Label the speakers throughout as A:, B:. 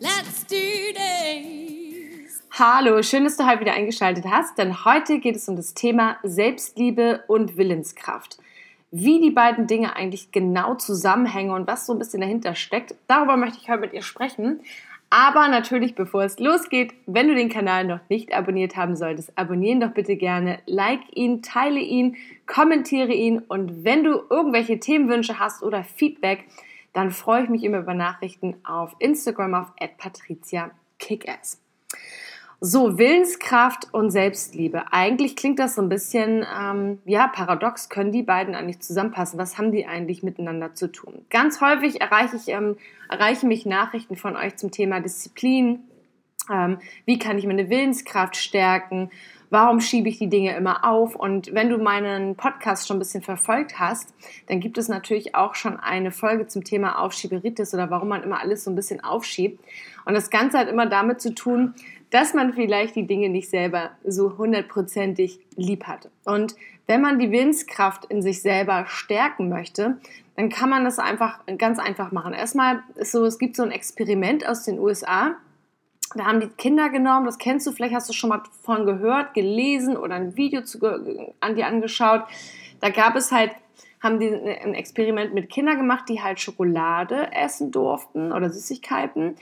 A: Let's do this!
B: Hallo, schön, dass du heute wieder eingeschaltet hast, denn heute geht es um das Thema Selbstliebe und Willenskraft. Wie die beiden Dinge eigentlich genau zusammenhängen und was so ein bisschen dahinter steckt, darüber möchte ich heute mit dir sprechen. Aber natürlich, bevor es losgeht, wenn du den Kanal noch nicht abonniert haben solltest, abonnieren doch bitte gerne, like ihn, teile ihn, kommentiere ihn und wenn du irgendwelche Themenwünsche hast oder Feedback, dann freue ich mich immer über Nachrichten auf Instagram auf @patricia_kickass. So, Willenskraft und Selbstliebe. Eigentlich klingt das so ein bisschen, ähm, ja, paradox. Können die beiden eigentlich zusammenpassen? Was haben die eigentlich miteinander zu tun? Ganz häufig erreiche ich, ähm, erreiche mich Nachrichten von euch zum Thema Disziplin. Ähm, wie kann ich meine Willenskraft stärken? Warum schiebe ich die Dinge immer auf? Und wenn du meinen Podcast schon ein bisschen verfolgt hast, dann gibt es natürlich auch schon eine Folge zum Thema Aufschieberitis oder warum man immer alles so ein bisschen aufschiebt. Und das Ganze hat immer damit zu tun, dass man vielleicht die Dinge nicht selber so hundertprozentig lieb hat. Und wenn man die Willenskraft in sich selber stärken möchte, dann kann man das einfach ganz einfach machen. Erstmal ist so, es gibt so ein Experiment aus den USA, da haben die Kinder genommen, das kennst du, vielleicht hast du schon mal von gehört, gelesen oder ein Video zu, an dir angeschaut. Da gab es halt, haben die ein Experiment mit Kindern gemacht, die halt Schokolade essen durften oder Süßigkeiten.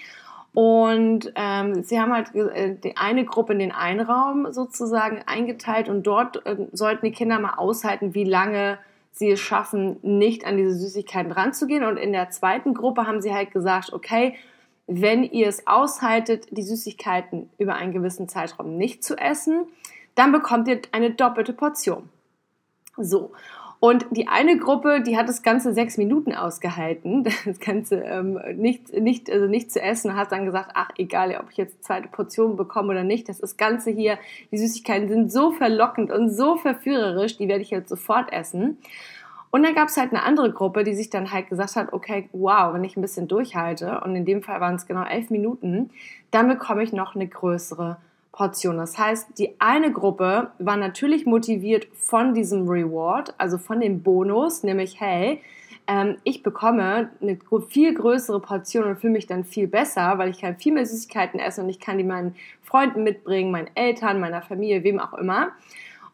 B: Und ähm, sie haben halt äh, die eine Gruppe in den einen Raum sozusagen eingeteilt und dort äh, sollten die Kinder mal aushalten, wie lange sie es schaffen, nicht an diese Süßigkeiten ranzugehen. Und in der zweiten Gruppe haben sie halt gesagt, okay, wenn ihr es aushaltet, die Süßigkeiten über einen gewissen Zeitraum nicht zu essen, dann bekommt ihr eine doppelte Portion. So. Und die eine Gruppe, die hat das Ganze sechs Minuten ausgehalten, das Ganze ähm, nicht, nicht, also nicht zu essen, hat dann gesagt, ach egal, ob ich jetzt zweite Portion bekomme oder nicht, das, das Ganze hier, die Süßigkeiten sind so verlockend und so verführerisch, die werde ich jetzt sofort essen. Und dann gab es halt eine andere Gruppe, die sich dann halt gesagt hat, okay, wow, wenn ich ein bisschen durchhalte, und in dem Fall waren es genau elf Minuten, dann bekomme ich noch eine größere Portion. Das heißt, die eine Gruppe war natürlich motiviert von diesem Reward, also von dem Bonus, nämlich, hey, ähm, ich bekomme eine viel größere Portion und fühle mich dann viel besser, weil ich kann viel mehr Süßigkeiten essen und ich kann die meinen Freunden mitbringen, meinen Eltern, meiner Familie, wem auch immer.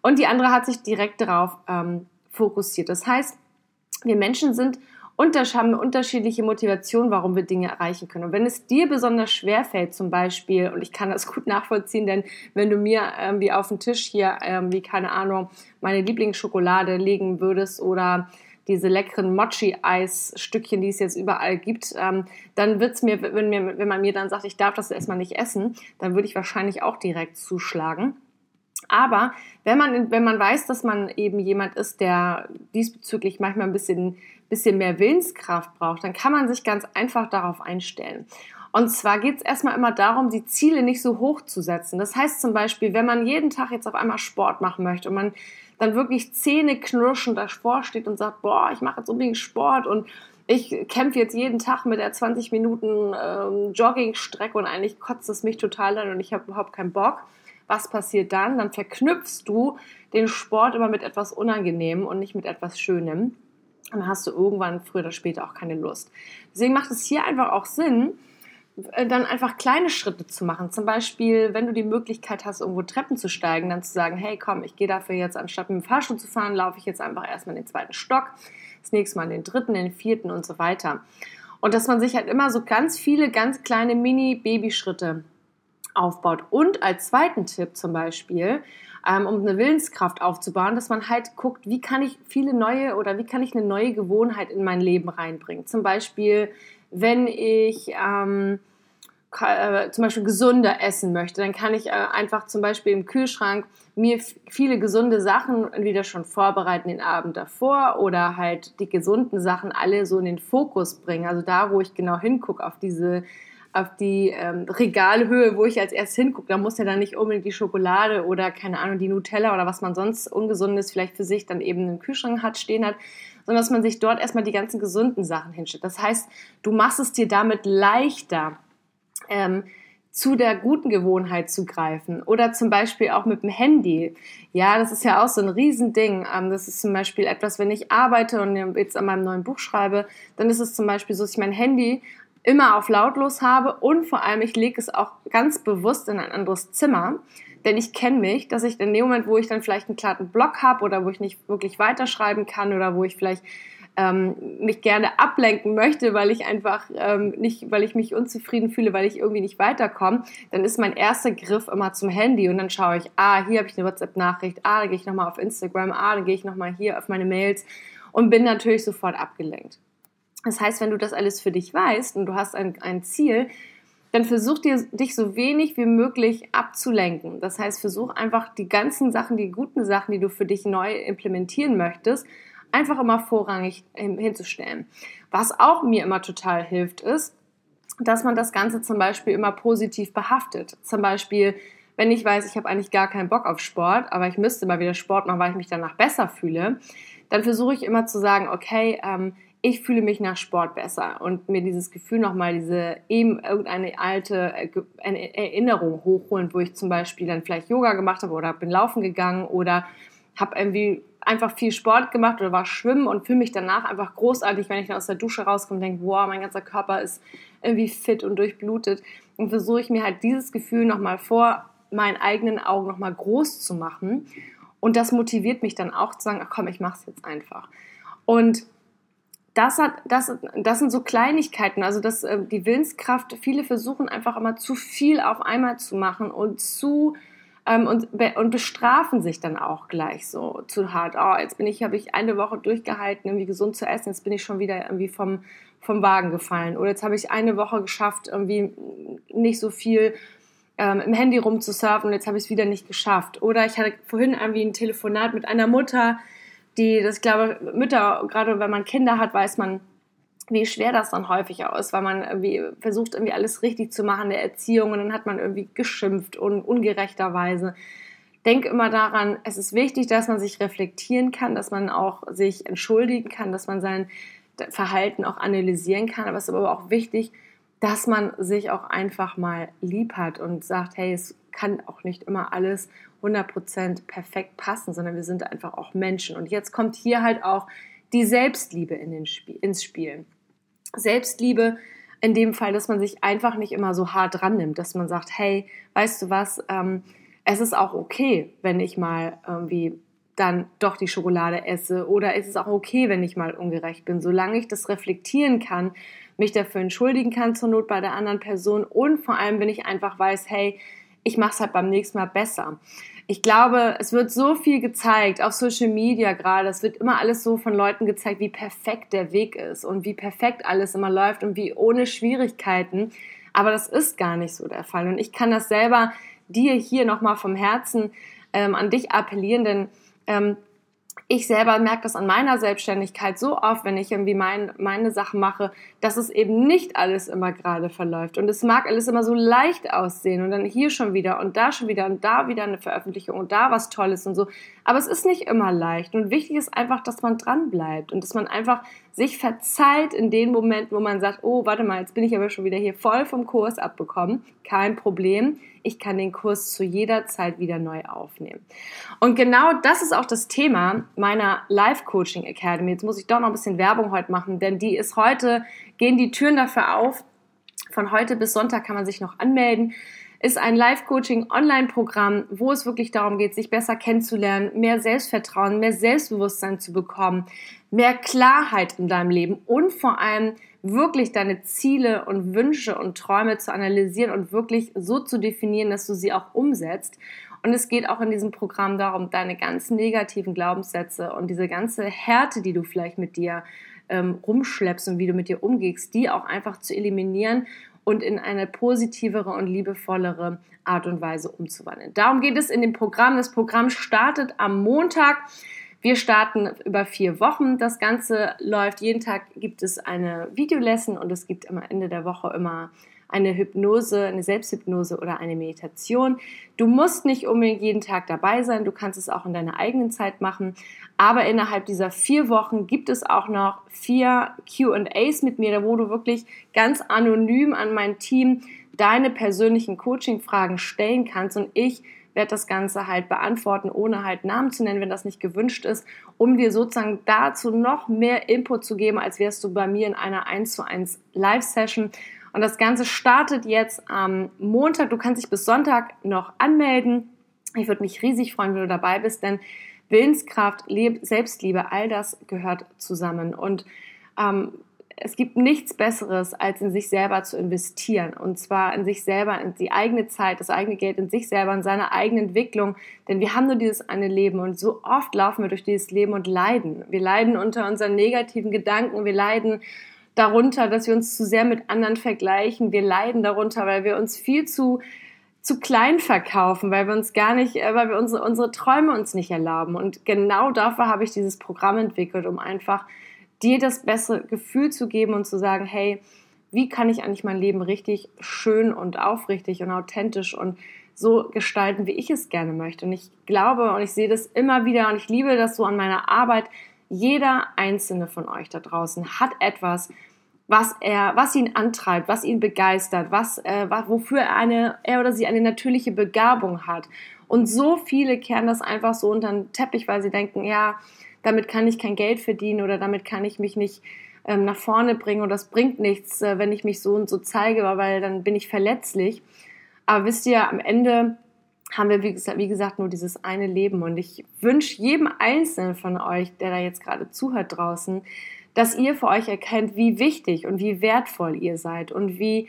B: Und die andere hat sich direkt darauf ähm, fokussiert. Das heißt, wir Menschen sind und haben unterschiedliche Motivation, warum wir Dinge erreichen können. Und wenn es dir besonders schwer fällt, zum Beispiel, und ich kann das gut nachvollziehen, denn wenn du mir ähm, wie auf den Tisch hier, wie keine Ahnung, meine Lieblingsschokolade legen würdest oder diese leckeren Mochi-Eis-Stückchen, die es jetzt überall gibt, ähm, dann wird's mir, wenn mir, wenn man mir dann sagt, ich darf das erstmal nicht essen, dann würde ich wahrscheinlich auch direkt zuschlagen. Aber wenn man, wenn man weiß, dass man eben jemand ist, der diesbezüglich manchmal ein bisschen, bisschen mehr Willenskraft braucht, dann kann man sich ganz einfach darauf einstellen. Und zwar geht es erstmal immer darum, die Ziele nicht so hoch zu setzen. Das heißt zum Beispiel, wenn man jeden Tag jetzt auf einmal Sport machen möchte und man dann wirklich Zähne knirschend davor steht und sagt, boah, ich mache jetzt unbedingt Sport und ich kämpfe jetzt jeden Tag mit der 20 Minuten ähm, Joggingstrecke und eigentlich kotzt es mich total an und ich habe überhaupt keinen Bock was passiert dann? Dann verknüpfst du den Sport immer mit etwas Unangenehmem und nicht mit etwas Schönem. Dann hast du irgendwann früher oder später auch keine Lust. Deswegen macht es hier einfach auch Sinn, äh, dann einfach kleine Schritte zu machen. Zum Beispiel, wenn du die Möglichkeit hast, irgendwo Treppen zu steigen, dann zu sagen, hey komm, ich gehe dafür jetzt, anstatt mit dem Fahrstuhl zu fahren, laufe ich jetzt einfach erstmal in den zweiten Stock, das nächste Mal in den dritten, in den vierten und so weiter. Und dass man sich halt immer so ganz viele, ganz kleine Mini-Babyschritte aufbaut. Und als zweiten Tipp zum Beispiel, ähm, um eine Willenskraft aufzubauen, dass man halt guckt, wie kann ich viele neue oder wie kann ich eine neue Gewohnheit in mein Leben reinbringen. Zum Beispiel, wenn ich ähm, äh, zum Beispiel gesunder essen möchte, dann kann ich äh, einfach zum Beispiel im Kühlschrank mir viele gesunde Sachen entweder schon vorbereiten den Abend davor oder halt die gesunden Sachen alle so in den Fokus bringen. Also da, wo ich genau hingucke auf diese auf die ähm, Regalhöhe, wo ich als erstes hingucke. Da muss ja dann nicht unbedingt die Schokolade oder keine Ahnung, die Nutella oder was man sonst Ungesundes vielleicht für sich dann eben im Kühlschrank hat, stehen hat, sondern dass man sich dort erstmal die ganzen gesunden Sachen hinstellt. Das heißt, du machst es dir damit leichter, ähm, zu der guten Gewohnheit zu greifen oder zum Beispiel auch mit dem Handy. Ja, das ist ja auch so ein Riesending. Ähm, das ist zum Beispiel etwas, wenn ich arbeite und jetzt an meinem neuen Buch schreibe, dann ist es zum Beispiel so, dass ich mein Handy immer auf lautlos habe und vor allem ich lege es auch ganz bewusst in ein anderes Zimmer, denn ich kenne mich, dass ich in dem Moment, wo ich dann vielleicht einen klaren Block habe oder wo ich nicht wirklich weiterschreiben kann oder wo ich vielleicht ähm, mich gerne ablenken möchte, weil ich einfach ähm, nicht, weil ich mich unzufrieden fühle, weil ich irgendwie nicht weiterkomme, dann ist mein erster Griff immer zum Handy und dann schaue ich, ah, hier habe ich eine WhatsApp-Nachricht, ah, da gehe ich nochmal auf Instagram, ah, da gehe ich nochmal hier auf meine Mails und bin natürlich sofort abgelenkt. Das heißt, wenn du das alles für dich weißt und du hast ein, ein Ziel, dann versuch dir, dich so wenig wie möglich abzulenken. Das heißt, versuch einfach die ganzen Sachen, die guten Sachen, die du für dich neu implementieren möchtest, einfach immer vorrangig hinzustellen. Was auch mir immer total hilft, ist, dass man das Ganze zum Beispiel immer positiv behaftet. Zum Beispiel, wenn ich weiß, ich habe eigentlich gar keinen Bock auf Sport, aber ich müsste mal wieder Sport machen, weil ich mich danach besser fühle, dann versuche ich immer zu sagen, okay, ähm, ich fühle mich nach Sport besser und mir dieses Gefühl nochmal, diese eben irgendeine alte Erinnerung hochholen, wo ich zum Beispiel dann vielleicht Yoga gemacht habe oder bin laufen gegangen oder habe irgendwie einfach viel Sport gemacht oder war schwimmen und fühle mich danach einfach großartig, wenn ich dann aus der Dusche rauskomme und denke, wow, mein ganzer Körper ist irgendwie fit und durchblutet. Und versuche ich mir halt dieses Gefühl nochmal vor meinen eigenen Augen nochmal groß zu machen. Und das motiviert mich dann auch zu sagen, ach komm, ich mach's jetzt einfach. Und das, hat, das, das sind so Kleinigkeiten, also dass äh, die Willenskraft, viele versuchen einfach immer zu viel auf einmal zu machen und zu ähm, und, und bestrafen sich dann auch gleich so zu hart. Oh, jetzt bin ich, habe ich eine Woche durchgehalten, irgendwie gesund zu essen, jetzt bin ich schon wieder irgendwie vom, vom Wagen gefallen. Oder jetzt habe ich eine Woche geschafft, irgendwie nicht so viel ähm, im Handy rumzusurfen und jetzt habe ich es wieder nicht geschafft. Oder ich hatte vorhin irgendwie ein Telefonat mit einer Mutter, die, das glaube Mütter, gerade wenn man Kinder hat, weiß man, wie schwer das dann häufig auch ist, weil man irgendwie versucht, irgendwie alles richtig zu machen in der Erziehung und dann hat man irgendwie geschimpft und ungerechterweise. Denk immer daran, es ist wichtig, dass man sich reflektieren kann, dass man auch sich entschuldigen kann, dass man sein Verhalten auch analysieren kann, aber es ist aber auch wichtig, dass man sich auch einfach mal lieb hat und sagt, hey, es kann auch nicht immer alles 100% perfekt passen, sondern wir sind einfach auch Menschen. Und jetzt kommt hier halt auch die Selbstliebe in den Spiel, ins Spiel. Selbstliebe in dem Fall, dass man sich einfach nicht immer so hart dran nimmt, dass man sagt, hey, weißt du was, ähm, es ist auch okay, wenn ich mal irgendwie dann doch die Schokolade esse oder es ist auch okay, wenn ich mal ungerecht bin, solange ich das reflektieren kann, mich dafür entschuldigen kann zur Not bei der anderen Person und vor allem, wenn ich einfach weiß, hey, ich mache es halt beim nächsten Mal besser ich glaube, es wird so viel gezeigt, auf Social Media gerade. Es wird immer alles so von Leuten gezeigt, wie perfekt der Weg ist und wie perfekt alles immer läuft und wie ohne Schwierigkeiten. Aber das ist gar nicht so der Fall. Und ich kann das selber dir hier nochmal vom Herzen ähm, an dich appellieren, denn ähm, ich selber merke das an meiner Selbstständigkeit so oft, wenn ich irgendwie mein, meine Sachen mache, dass es eben nicht alles immer gerade verläuft. Und es mag alles immer so leicht aussehen und dann hier schon wieder und da schon wieder und da wieder eine Veröffentlichung und da was Tolles und so. Aber es ist nicht immer leicht. Und wichtig ist einfach, dass man dran bleibt und dass man einfach sich verzeiht in den Momenten, wo man sagt, oh, warte mal, jetzt bin ich aber schon wieder hier voll vom Kurs abbekommen. Kein Problem. Ich kann den Kurs zu jeder Zeit wieder neu aufnehmen. Und genau das ist auch das Thema meiner Live Coaching Academy. Jetzt muss ich doch noch ein bisschen Werbung heute machen, denn die ist heute, gehen die Türen dafür auf. Von heute bis Sonntag kann man sich noch anmelden ist ein Live-Coaching-Online-Programm, wo es wirklich darum geht, sich besser kennenzulernen, mehr Selbstvertrauen, mehr Selbstbewusstsein zu bekommen, mehr Klarheit in deinem Leben und vor allem wirklich deine Ziele und Wünsche und Träume zu analysieren und wirklich so zu definieren, dass du sie auch umsetzt. Und es geht auch in diesem Programm darum, deine ganzen negativen Glaubenssätze und diese ganze Härte, die du vielleicht mit dir ähm, rumschleppst und wie du mit dir umgehst, die auch einfach zu eliminieren und in eine positivere und liebevollere Art und Weise umzuwandeln. Darum geht es in dem Programm. Das Programm startet am Montag. Wir starten über vier Wochen. Das Ganze läuft jeden Tag, gibt es eine Videolesson und es gibt am Ende der Woche immer eine Hypnose, eine Selbsthypnose oder eine Meditation. Du musst nicht unbedingt jeden Tag dabei sein, du kannst es auch in deiner eigenen Zeit machen. Aber innerhalb dieser vier Wochen gibt es auch noch vier QAs mit mir, wo du wirklich ganz anonym an mein Team deine persönlichen Coaching-Fragen stellen kannst und ich werde das Ganze halt beantworten, ohne halt Namen zu nennen, wenn das nicht gewünscht ist, um dir sozusagen dazu noch mehr Input zu geben, als wärst du bei mir in einer 1 zu 1 Live-Session. Und das Ganze startet jetzt am Montag. Du kannst dich bis Sonntag noch anmelden. Ich würde mich riesig freuen, wenn du dabei bist, denn Willenskraft, Selbstliebe, all das gehört zusammen. Und ähm, es gibt nichts Besseres, als in sich selber zu investieren. Und zwar in sich selber, in die eigene Zeit, das eigene Geld, in sich selber, in seine eigene Entwicklung. Denn wir haben nur dieses eine Leben und so oft laufen wir durch dieses Leben und leiden. Wir leiden unter unseren negativen Gedanken, wir leiden darunter, dass wir uns zu sehr mit anderen vergleichen. Wir leiden darunter, weil wir uns viel zu zu klein verkaufen, weil wir uns gar nicht, äh, weil wir unsere, unsere Träume uns nicht erlauben. Und genau dafür habe ich dieses Programm entwickelt, um einfach dir das bessere Gefühl zu geben und zu sagen, hey, wie kann ich eigentlich mein Leben richtig schön und aufrichtig und authentisch und so gestalten, wie ich es gerne möchte. Und ich glaube und ich sehe das immer wieder und ich liebe das so an meiner Arbeit. Jeder einzelne von euch da draußen hat etwas, was er, was ihn antreibt, was ihn begeistert, was, äh, wofür er eine, er oder sie eine natürliche Begabung hat. Und so viele kehren das einfach so unter den Teppich, weil sie denken, ja, damit kann ich kein Geld verdienen oder damit kann ich mich nicht ähm, nach vorne bringen und das bringt nichts, äh, wenn ich mich so und so zeige, weil dann bin ich verletzlich. Aber wisst ihr, am Ende haben wir, wie gesagt, nur dieses eine Leben. Und ich wünsche jedem Einzelnen von euch, der da jetzt gerade zuhört draußen, dass ihr für euch erkennt, wie wichtig und wie wertvoll ihr seid und wie,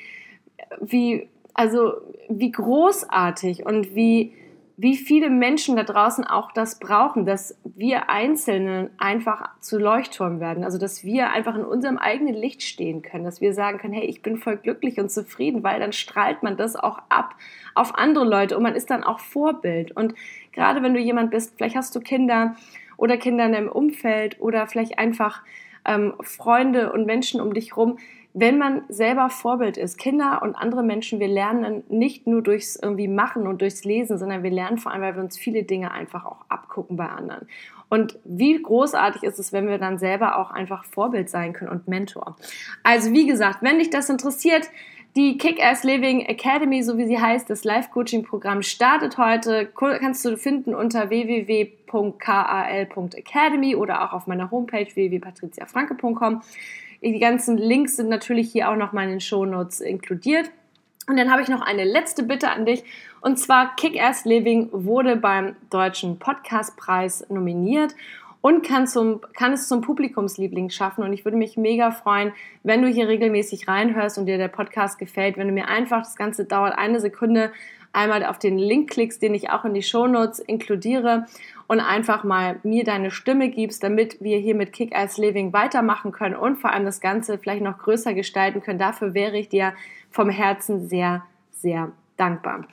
B: wie, also wie großartig und wie, wie viele Menschen da draußen auch das brauchen, dass wir Einzelnen einfach zu Leuchtturm werden. Also, dass wir einfach in unserem eigenen Licht stehen können, dass wir sagen können, hey, ich bin voll glücklich und zufrieden, weil dann strahlt man das auch ab auf andere Leute und man ist dann auch Vorbild. Und gerade wenn du jemand bist, vielleicht hast du Kinder oder Kinder in deinem Umfeld oder vielleicht einfach ähm, Freunde und Menschen um dich rum, wenn man selber Vorbild ist, Kinder und andere Menschen, wir lernen nicht nur durchs irgendwie Machen und durchs Lesen, sondern wir lernen vor allem, weil wir uns viele Dinge einfach auch abgucken bei anderen. Und wie großartig ist es, wenn wir dann selber auch einfach Vorbild sein können und Mentor. Also wie gesagt, wenn dich das interessiert, die Kick-Ass Living Academy, so wie sie heißt, das Live-Coaching-Programm startet heute. Kannst du finden unter www.kal.academy oder auch auf meiner Homepage www.patriziafranke.com. Die ganzen Links sind natürlich hier auch noch mal in den Shownotes inkludiert. Und dann habe ich noch eine letzte Bitte an dich. Und zwar Kick-Ass Living wurde beim Deutschen Podcastpreis nominiert und kann, zum, kann es zum Publikumsliebling schaffen. Und ich würde mich mega freuen, wenn du hier regelmäßig reinhörst und dir der Podcast gefällt, wenn du mir einfach, das Ganze dauert eine Sekunde, einmal auf den Link klickst, den ich auch in die Shownotes inkludiere und einfach mal mir deine Stimme gibst, damit wir hier mit Kick-Ass Living weitermachen können und vor allem das Ganze vielleicht noch größer gestalten können. Dafür wäre ich dir vom Herzen sehr, sehr dankbar.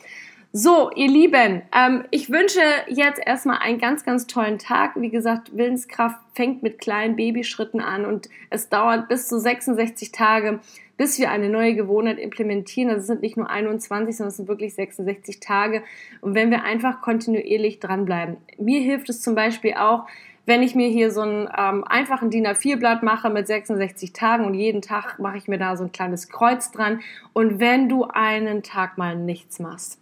B: So, ihr Lieben, ähm, ich wünsche jetzt erstmal einen ganz, ganz tollen Tag. Wie gesagt, Willenskraft fängt mit kleinen Babyschritten an und es dauert bis zu 66 Tage, bis wir eine neue Gewohnheit implementieren. Also es sind nicht nur 21, sondern es sind wirklich 66 Tage. Und wenn wir einfach kontinuierlich dranbleiben. Mir hilft es zum Beispiel auch, wenn ich mir hier so einen ähm, einfachen DIN A4-Blatt mache mit 66 Tagen und jeden Tag mache ich mir da so ein kleines Kreuz dran. Und wenn du einen Tag mal nichts machst,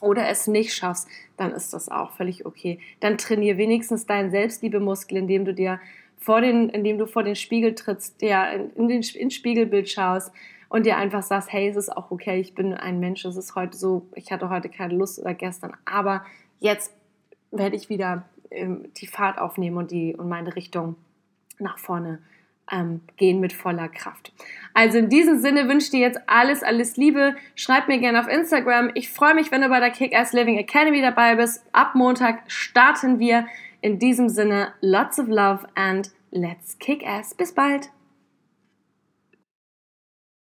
B: oder es nicht schaffst, dann ist das auch völlig okay. Dann trainier wenigstens deinen Selbstliebemuskel, indem du dir vor den, indem du vor den Spiegel trittst, der in den ins Spiegelbild schaust und dir einfach sagst, hey, es ist auch okay, ich bin ein Mensch, es ist heute so, ich hatte heute keine Lust oder gestern, aber jetzt werde ich wieder ähm, die Fahrt aufnehmen und die und meine Richtung nach vorne ähm, gehen mit voller Kraft. Also in diesem Sinne wünsche ich dir jetzt alles, alles Liebe. Schreib mir gerne auf Instagram. Ich freue mich, wenn du bei der Kick-Ass Living Academy dabei bist. Ab Montag starten wir. In diesem Sinne, lots of love and let's kick ass. Bis bald.